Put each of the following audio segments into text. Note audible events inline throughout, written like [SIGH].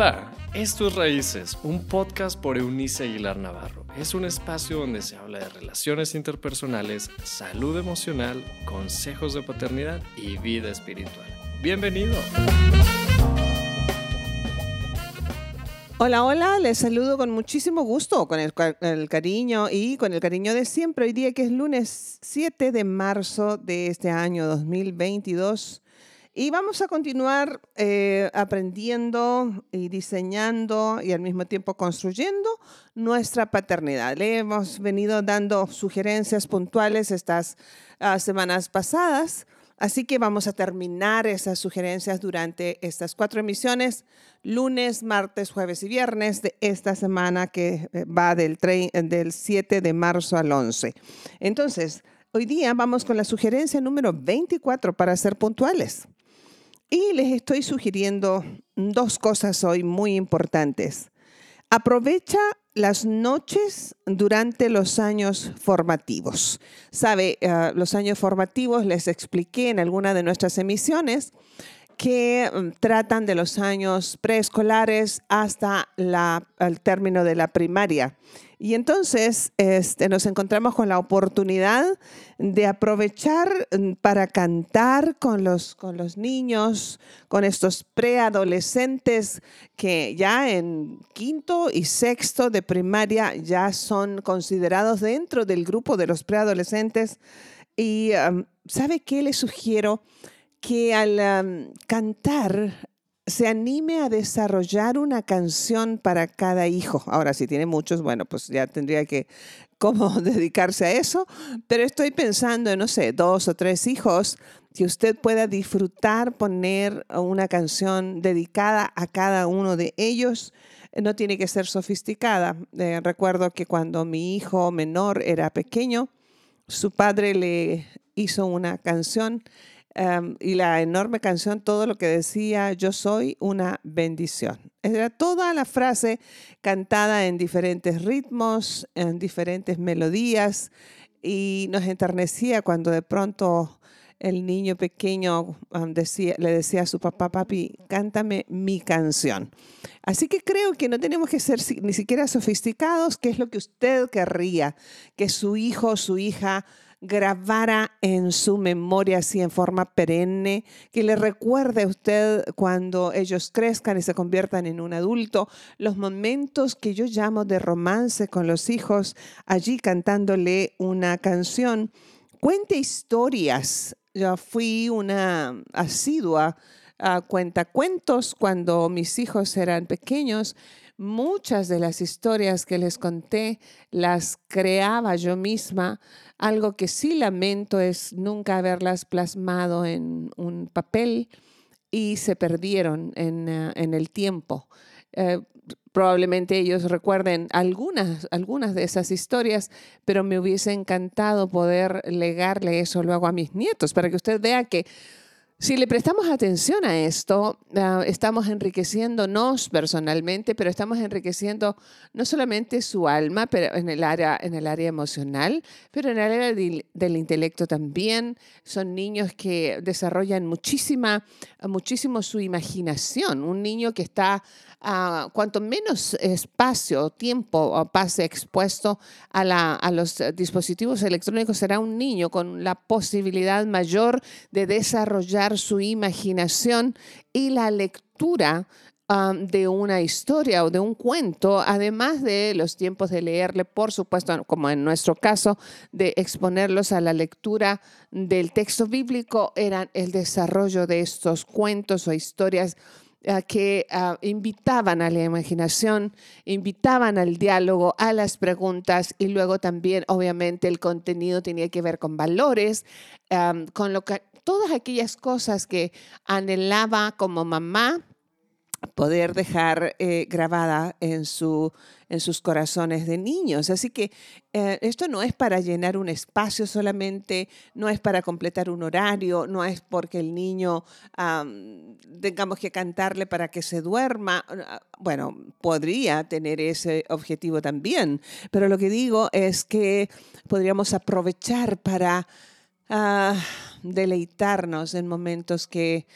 Hola, esto es Raíces, un podcast por Eunice Aguilar Navarro. Es un espacio donde se habla de relaciones interpersonales, salud emocional, consejos de paternidad y vida espiritual. Bienvenido. Hola, hola, les saludo con muchísimo gusto, con el, el, cariño y con el cariño de siempre. Hoy día que es lunes 7 de marzo de este año 2022. Y vamos a continuar eh, aprendiendo y diseñando y al mismo tiempo construyendo nuestra paternidad. Le hemos venido dando sugerencias puntuales estas uh, semanas pasadas, así que vamos a terminar esas sugerencias durante estas cuatro emisiones, lunes, martes, jueves y viernes de esta semana que eh, va del, del 7 de marzo al 11. Entonces, hoy día vamos con la sugerencia número 24 para ser puntuales. Y les estoy sugiriendo dos cosas hoy muy importantes. Aprovecha las noches durante los años formativos. Sabe, uh, los años formativos les expliqué en alguna de nuestras emisiones que um, tratan de los años preescolares hasta la, el término de la primaria. Y entonces este, nos encontramos con la oportunidad de aprovechar mm, para cantar con los, con los niños, con estos preadolescentes que ya en quinto y sexto de primaria ya son considerados dentro del grupo de los preadolescentes. Y ¿sabe qué les sugiero? Que al cantar se anime a desarrollar una canción para cada hijo. Ahora, si tiene muchos, bueno, pues ya tendría que cómo [LAUGHS] dedicarse a eso, pero estoy pensando en, no sé, dos o tres hijos, que usted pueda disfrutar poner una canción dedicada a cada uno de ellos. No tiene que ser sofisticada. Eh, recuerdo que cuando mi hijo menor era pequeño, su padre le hizo una canción Em, y la enorme canción, todo lo que decía, yo soy una bendición. Era toda la frase cantada en diferentes ritmos, en diferentes melodías, y nos enternecía cuando de pronto el niño pequeño decía, le decía a su papá, papi, cántame mi canción. Así que creo que no tenemos que ser ni siquiera sofisticados, que es lo que usted querría, que su hijo su hija grabara en su memoria así en forma perenne, que le recuerde a usted cuando ellos crezcan y se conviertan en un adulto, los momentos que yo llamo de romance con los hijos, allí cantándole una canción. Cuente historias. Yo fui una asidua a cuentacuentos cuando mis hijos eran pequeños Muchas de las historias que les conté las creaba yo misma. Algo que sí lamento es nunca haberlas plasmado en un papel y se perdieron en, uh, en el tiempo. Eh, probablemente ellos recuerden algunas, algunas de esas historias, pero me hubiese encantado poder legarle eso luego a mis nietos para que usted vea que si le prestamos atención a esto, uh, estamos enriqueciéndonos personalmente, pero estamos enriqueciendo no solamente su alma, pero en el área, en el área emocional, pero en el área de, del intelecto también. Son niños que desarrollan muchísima, muchísimo su imaginación. Un niño que está uh, cuanto menos espacio, tiempo pase expuesto a, la, a los dispositivos electrónicos, será un niño con la posibilidad mayor de desarrollar su imaginación y la lectura um, de una historia o de un cuento, además de los tiempos de leerle, por supuesto, como en nuestro caso, de exponerlos a la lectura del texto bíblico, eran el desarrollo de estos cuentos o historias que uh, invitaban a la imaginación, invitaban al diálogo, a las preguntas y luego también, obviamente, el contenido tenía que ver con valores, um, con lo que, todas aquellas cosas que anhelaba como mamá poder dejar eh, grabada en, su, en sus corazones de niños. Así que eh, esto no es para llenar un espacio solamente, no es para completar un horario, no es porque el niño tengamos que cantarle para que se duerma. Bueno, podría tener ese objetivo también, pero lo que digo es que podríamos aprovechar para deleitarnos en momentos que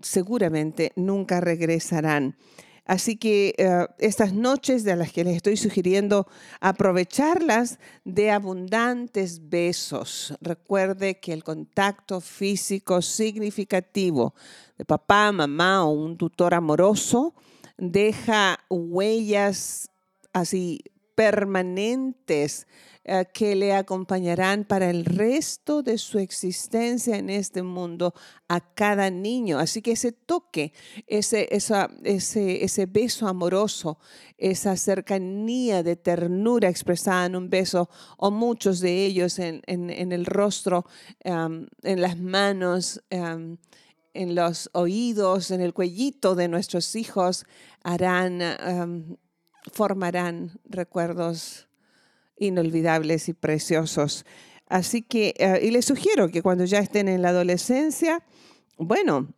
seguramente nunca regresarán. Así que eh, estas noches de las que les estoy sugiriendo aprovecharlas de abundantes besos. Recuerde que el contacto físico significativo de papá, mamá o un tutor amoroso deja huellas así permanentes eh, que le acompañarán para el resto de su existencia en este mundo a cada niño. Así que ese toque, ese, ese, ese beso amoroso, esa cercanía de ternura expresada en un beso o muchos de ellos en, el rostro, en las manos. en los oídos, en el cuellito de nuestros hijos, harán, formarán recuerdos inolvidables y preciosos. Así que, eh, y les sugiero que cuando ya estén en la adolescencia, bueno,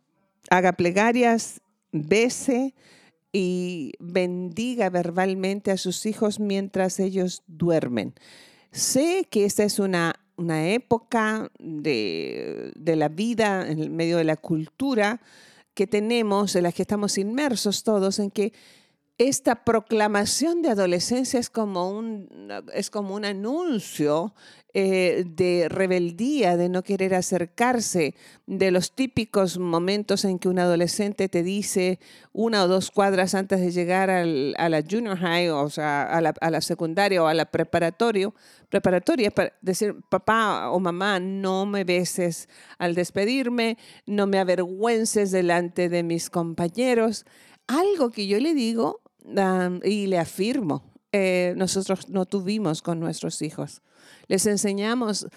haga plegarias, bese y bendiga verbalmente a sus hijos mientras ellos duermen. Sé que esta es una, una época de, de la vida, en medio de la cultura que tenemos, en la que estamos inmersos todos, en que esta proclamación de adolescencia es como un, es como un anuncio eh, de rebeldía, de no querer acercarse, de los típicos momentos en que un adolescente te dice una o dos cuadras antes de llegar a la junior high, o sea, a la, a la secundaria o a la preparatoria, preparatoria, para decir, papá o mamá, no me beses al despedirme, no me avergüences delante de mis compañeros. Algo que yo le digo y le afirmo, eh, nosotros no tuvimos con nuestros hijos. Les enseñamos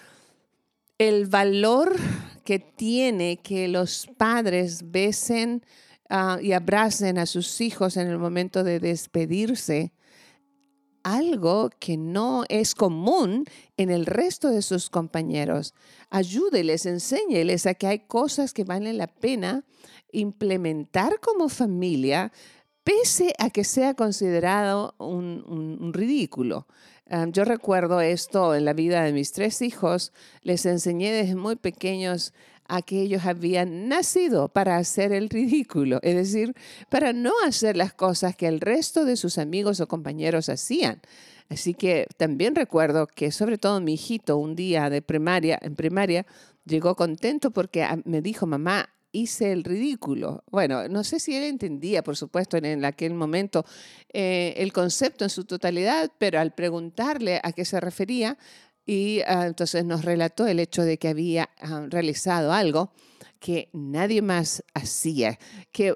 el valor que tiene que los padres besen ah, y abracen a sus hijos en el momento de despedirse, algo que no es común en el resto de sus compañeros. Ayúdeles, enséñeles a que hay cosas que valen la pena implementar como familia pese a que sea considerado un, ridículo. yo recuerdo esto en la vida de mis tres hijos. Les enseñé desde muy pequeños a que ellos habían nacido para hacer el ridículo, es decir, para no hacer las cosas que el resto de sus amigos o compañeros hacían. Así que también recuerdo que sobre todo mi hijito un día de primaria, en primaria, llegó contento porque ah, me dijo, mamá, hice el ridículo. Bueno, no sé si él entendía, por supuesto, en, aquel momento eh, el concepto en su totalidad, pero al preguntarle a qué se refería, y ah, entonces nos relató el hecho de que había ah, realizado algo que nadie más hacía, que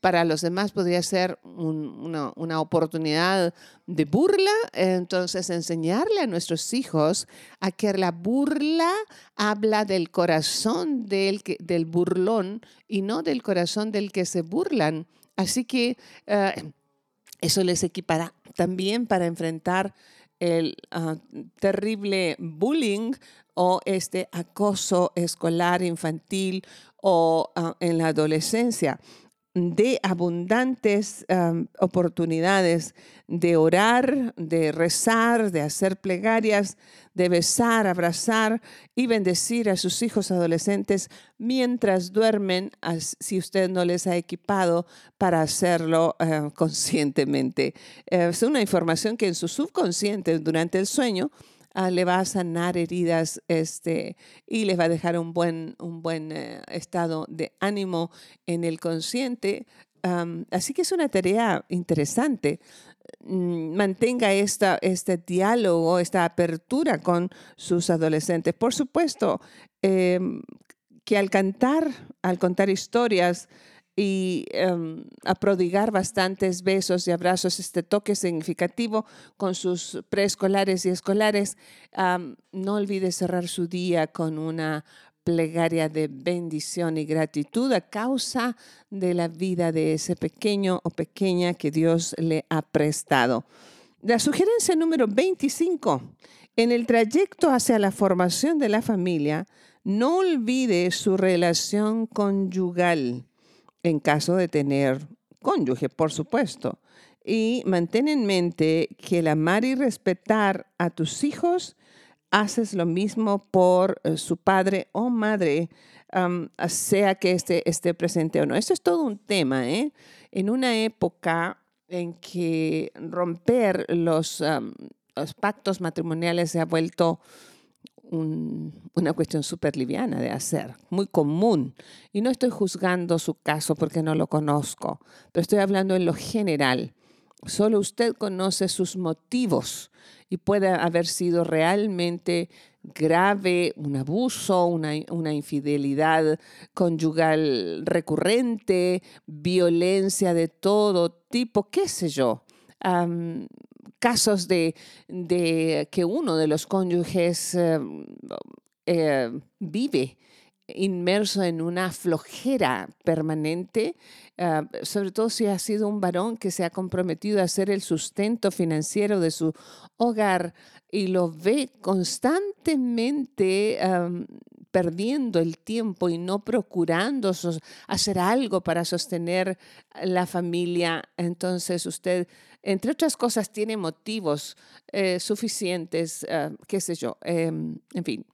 para los demás podría ser una, oportunidad de burla, entonces enseñarle a nuestros hijos a que la burla habla del corazón del, del burlón y no del corazón del que se burlan. Así que eh, eso les equipará también para enfrentar el ah, terrible bullying o este acoso escolar infantil o ah, en la adolescencia de abundantes oportunidades de orar, de rezar, de hacer plegarias, de besar, abrazar y bendecir a sus hijos adolescentes mientras duermen, si usted no les ha equipado para hacerlo eh, [LAUGHS] conscientemente. Es una información que en su subconsciente durante el sueño Ah, le va a sanar heridas este, y les va a dejar un buen, un buen eh, estado de ánimo en el consciente. así que es una tarea interesante. Mm, mantenga esta, este diálogo, esta apertura con sus adolescentes. Por supuesto, em, que al cantar, al contar historias, y em, a prodigar bastantes besos y abrazos, este toque significativo con sus preescolares y escolares. no olvide cerrar su día con una plegaria de bendición y gratitud a causa de la vida de ese pequeño o pequeña que Dios le ha prestado. La sugerencia número 25. En el trayecto hacia la formación de la familia, no olvide su relación conyugal en caso de tener cónyuge, por supuesto. Y mantén en mente que el amar y respetar a tus hijos haces lo mismo por eh, su padre o madre, sea que esté, esté presente o no. Esto es todo un tema, ¿eh? en una época en que romper los, los pactos matrimoniales se ha vuelto una cuestión súper liviana de hacer, muy común. Y no estoy juzgando su caso porque no lo conozco, pero estoy hablando en lo general. Solo usted conoce sus motivos y puede haber sido realmente grave, un abuso, una, una, infidelidad conyugal recurrente, violencia de todo tipo, qué sé yo casos de, que uno de los cónyuges eh, eh, vive inmerso en una flojera permanente, eh, sobre todo si ha sido un varón que se ha comprometido a ser el sustento financiero de su hogar y lo ve constantemente perdiendo el tiempo y no procurando hacer algo para sostener la familia, entonces usted entre otras cosas, tiene motivos eh, suficientes, eh, qué sé yo, em, en fin.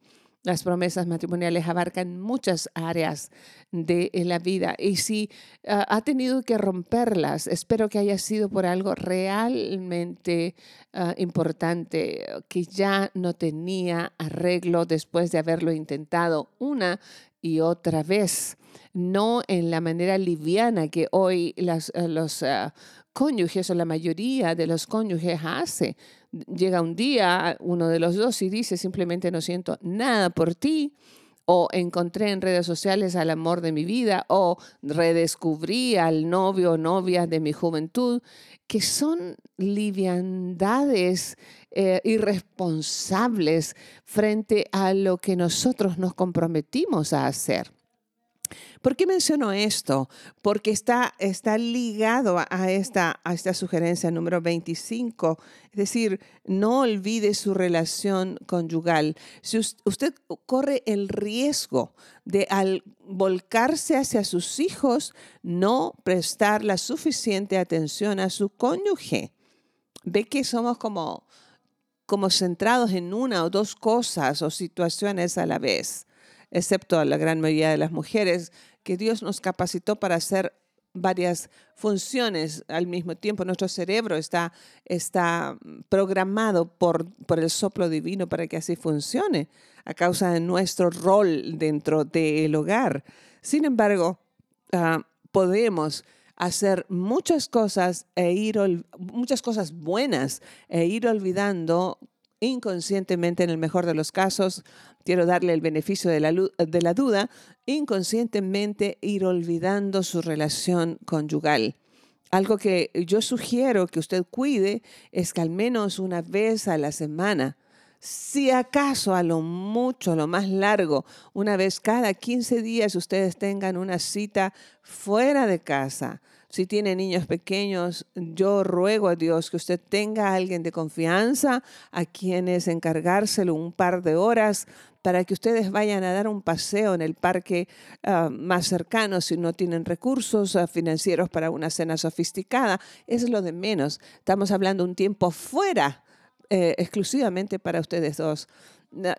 Las promesas matrimoniales abarcan muchas áreas de la vida y si ah, ha tenido que romperlas, espero que haya sido por algo realmente ah, importante, que ya no tenía arreglo después de haberlo intentado una y otra vez, no en la manera liviana que hoy eh, los ah, cónyuges o la mayoría de los cónyuges hace. Llega un día uno de los dos y dice simplemente no siento nada por ti o encontré en redes sociales al amor de mi vida o redescubrí al novio o novia de mi juventud, que son liviandades eh, irresponsables frente a lo que nosotros nos comprometimos a hacer. ¿Por qué menciono esto? Porque está, está ligado a esta, a esta sugerencia número 25, es decir, no olvide su relación conyugal. Si usted corre el riesgo de al volcarse hacia sus hijos, no prestar la suficiente atención a su cónyuge. Ve que somos como, como centrados en una o dos cosas o situaciones a la vez excepto a la gran mayoría de las mujeres, que Dios nos capacitó para hacer varias funciones al mismo tiempo. Nuestro cerebro está, está programado por, por el soplo divino para que así funcione a causa de nuestro rol dentro del hogar. Sin embargo, ah, podemos hacer muchas cosas e ir muchas cosas buenas e ir olvidando inconscientemente, en el mejor de los casos, quiero darle el beneficio de la, duda, inconscientemente ir olvidando su relación conyugal. Algo que yo sugiero que usted cuide es que al menos una vez a la semana, si acaso a lo mucho, a lo más largo, una vez cada 15 días ustedes tengan una cita fuera de casa si tiene niños pequeños, yo ruego a Dios que usted tenga a alguien de confianza a quienes encargárselo un par de horas para que ustedes vayan a dar un paseo en el parque ah, más cercano si no tienen recursos ah, financieros para una cena sofisticada. Es lo de menos. Estamos hablando un tiempo fuera eh, exclusivamente para ustedes dos.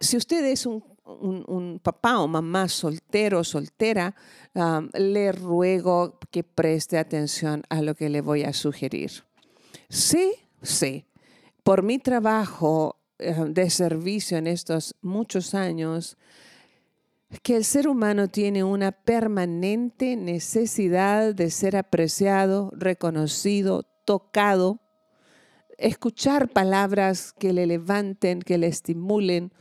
Si usted es un un, papá o mamá soltero o soltera, le ruego que preste atención a lo que le voy a sugerir. Sí, sí. Por mi trabajo eh, de servicio en estos muchos años, que el ser humano tiene una permanente necesidad de ser apreciado, reconocido, tocado, escuchar palabras que le levanten, que le estimulen,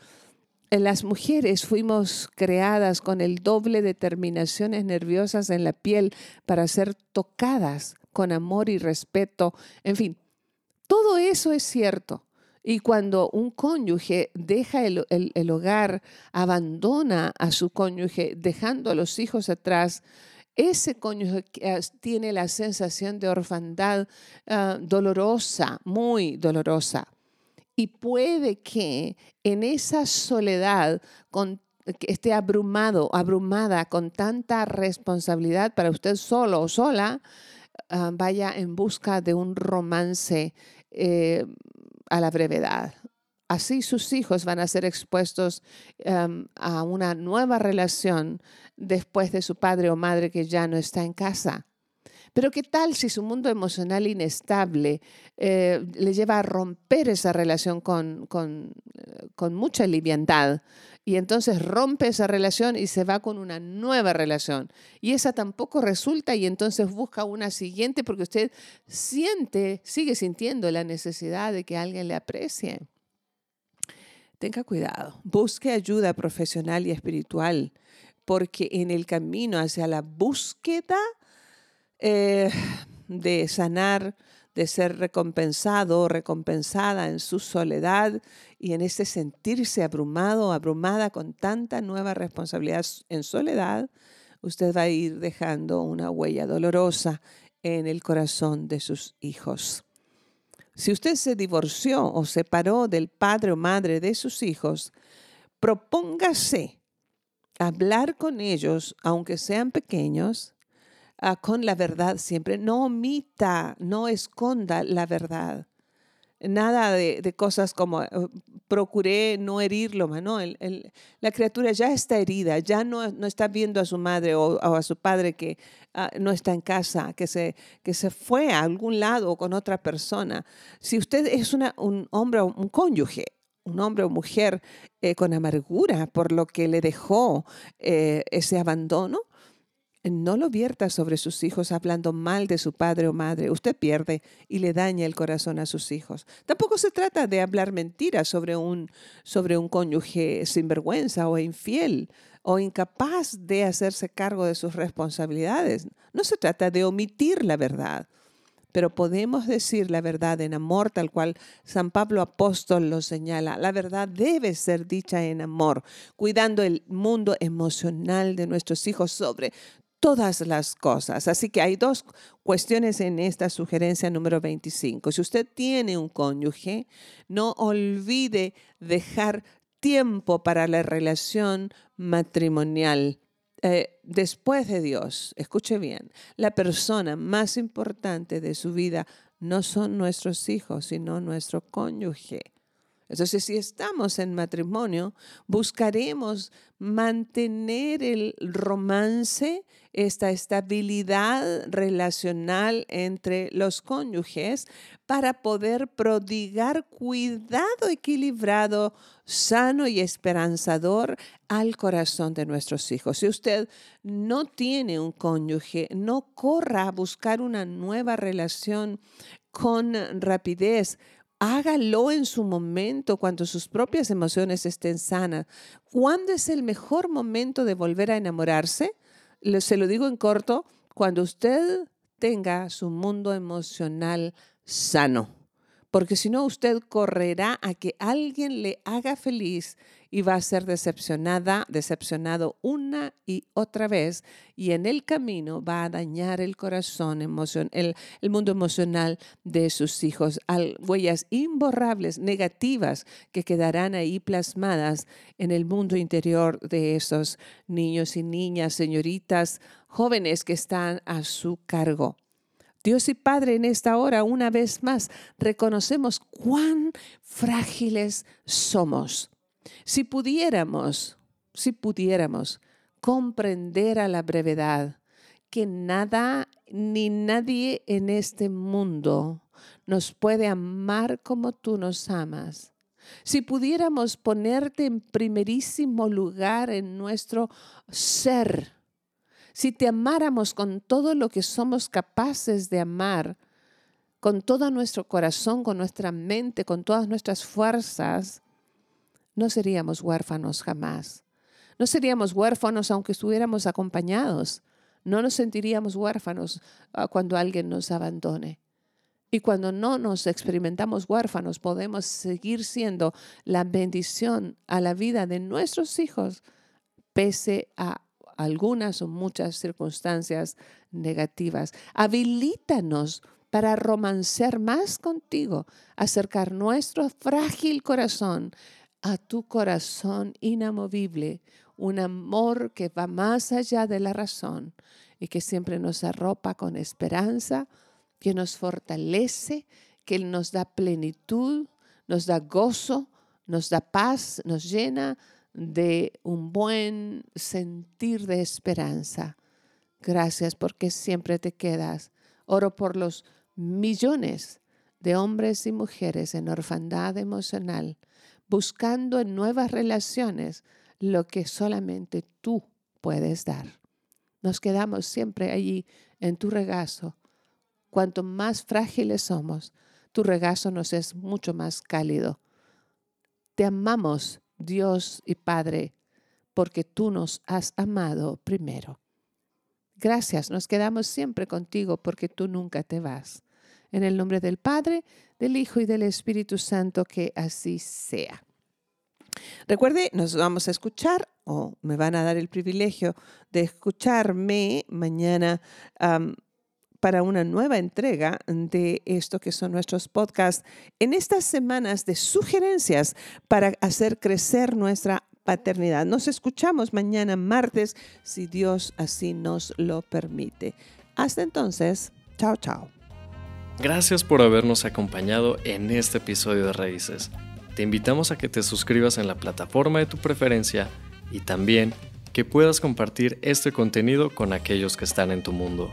las mujeres fuimos creadas con el doble de terminaciones nerviosas en la piel para ser tocadas con amor y respeto. En fin, todo eso es cierto. Y cuando un cónyuge deja el, hogar, abandona a su cónyuge, dejando a los hijos atrás, ese cónyuge tiene la sensación de orfandad ah, dolorosa, muy dolorosa. Y puede que en esa soledad con, esté abrumado, abrumada con tanta responsabilidad para usted solo o sola, ah, vaya en busca de un romance eh, a la brevedad. Así sus hijos van a ser expuestos a una nueva relación después de su padre o madre que ya no está en casa. Pero ¿qué tal si su mundo emocional inestable eh, le lleva a romper esa relación con, eh, con mucha liviandad? Y entonces rompe esa relación y se va con una nueva relación. Y esa tampoco resulta y entonces busca una siguiente porque usted siente, sigue sintiendo la necesidad de que alguien le aprecie. Tenga cuidado, busque ayuda profesional y espiritual porque en el camino hacia la búsqueda eh, de sanar, de ser recompensado o recompensada en su soledad y en ese sentirse abrumado o abrumada con tanta nueva responsabilidad en soledad, usted va a ir dejando una huella dolorosa en el corazón de sus hijos. Si usted se divorció o separó del padre o madre de sus hijos, propóngase hablar con ellos, aunque sean pequeños, Ah, con la verdad siempre. No omita, no esconda la verdad. Nada de, cosas como eh, procuré no herirlo, no, la criatura ya está herida, ya no, no está viendo a su madre o, a su padre que ah, no está en casa, que se, que se fue a algún lado con otra persona. Si usted es una, un hombre o un cónyuge, un hombre o mujer eh, con amargura por lo que le dejó eh, ese abandono, no lo vierta sobre sus hijos hablando mal de su padre o madre. Usted pierde y le daña el corazón a sus hijos. Tampoco se trata de hablar mentiras sobre un, sobre un cónyuge sinvergüenza o infiel o incapaz de hacerse cargo de sus responsabilidades. No se trata de omitir la verdad, pero podemos decir la verdad en amor, tal cual San Pablo Apóstol lo señala. La verdad debe ser dicha en amor, cuidando el mundo emocional de nuestros hijos sobre todas las cosas. Así que hay dos cuestiones en esta sugerencia número 25. Si usted tiene un cónyuge, no olvide dejar tiempo para la relación matrimonial. Eh, después de Dios, escuche bien, la persona más importante de su vida no son nuestros hijos, sino nuestro cónyuge. Entonces, si estamos en matrimonio, buscaremos mantener el romance, esta estabilidad relacional entre los cónyuges para poder prodigar cuidado equilibrado, sano y esperanzador al corazón de nuestros hijos. Si usted no tiene un cónyuge, no corra a buscar una nueva relación con rapidez hágalo en su momento, cuando sus propias emociones estén sanas. ¿Cuándo es el mejor momento de volver a enamorarse? Se lo digo en corto, cuando usted tenga su mundo emocional sano porque si no usted correrá a que alguien le haga feliz y va a ser decepcionada, decepcionado una y otra vez y en el camino va a dañar el corazón, emoción, el, el mundo emocional de sus hijos, al, huellas imborrables, negativas que quedarán ahí plasmadas en el mundo interior de esos niños y niñas, señoritas, jóvenes que están a su cargo. Dios y Padre, en esta hora, una vez más, reconocemos cuán frágiles somos. Si pudiéramos, si pudiéramos comprender a la brevedad que nada ni nadie en este mundo nos puede amar como tú nos amas. Si pudiéramos ponerte en primerísimo lugar en nuestro ser, si te amáramos con todo lo que somos capaces de amar, con todo nuestro corazón, con nuestra mente, con todas nuestras fuerzas, no seríamos huérfanos jamás. No seríamos huérfanos aunque estuviéramos acompañados. No nos sentiríamos huérfanos ah, cuando alguien nos abandone. Y cuando no nos experimentamos huérfanos, podemos seguir siendo la bendición a la vida de nuestros hijos, pese a algunas o muchas circunstancias negativas. Habilítanos para romancear más contigo, acercar nuestro frágil corazón a tu corazón inamovible, un amor que va más allá de la razón y que siempre nos arropa con esperanza, que nos fortalece, que nos da plenitud, nos da gozo, nos da paz, nos llena de un buen sentir de esperanza. Gracias porque siempre te quedas Oro por los millones de hombres y mujeres en orfandad emocional, buscando en nuevas relaciones lo que solamente tú puedes dar. Nos quedamos siempre allí en tu regazo. Cuanto más frágiles somos, tu regazo nos es mucho más cálido. Te amamos, Dios y Padre, porque tú nos has amado primero. Gracias, nos quedamos siempre contigo porque tú nunca te vas. En el nombre del Padre, del Hijo y del Espíritu Santo, que así sea. Recuerde, nos vamos a escuchar o me van a dar el privilegio de escucharme mañana para una nueva entrega de esto que son nuestros podcasts en estas semanas de sugerencias para hacer crecer nuestra paternidad. Nos escuchamos mañana martes si Dios así nos lo permite. Hasta entonces, chao, chao. Gracias por habernos acompañado en este episodio de Raíces. Te invitamos a que te suscribas en la plataforma de tu preferencia y también que puedas compartir este contenido con aquellos que están en tu mundo.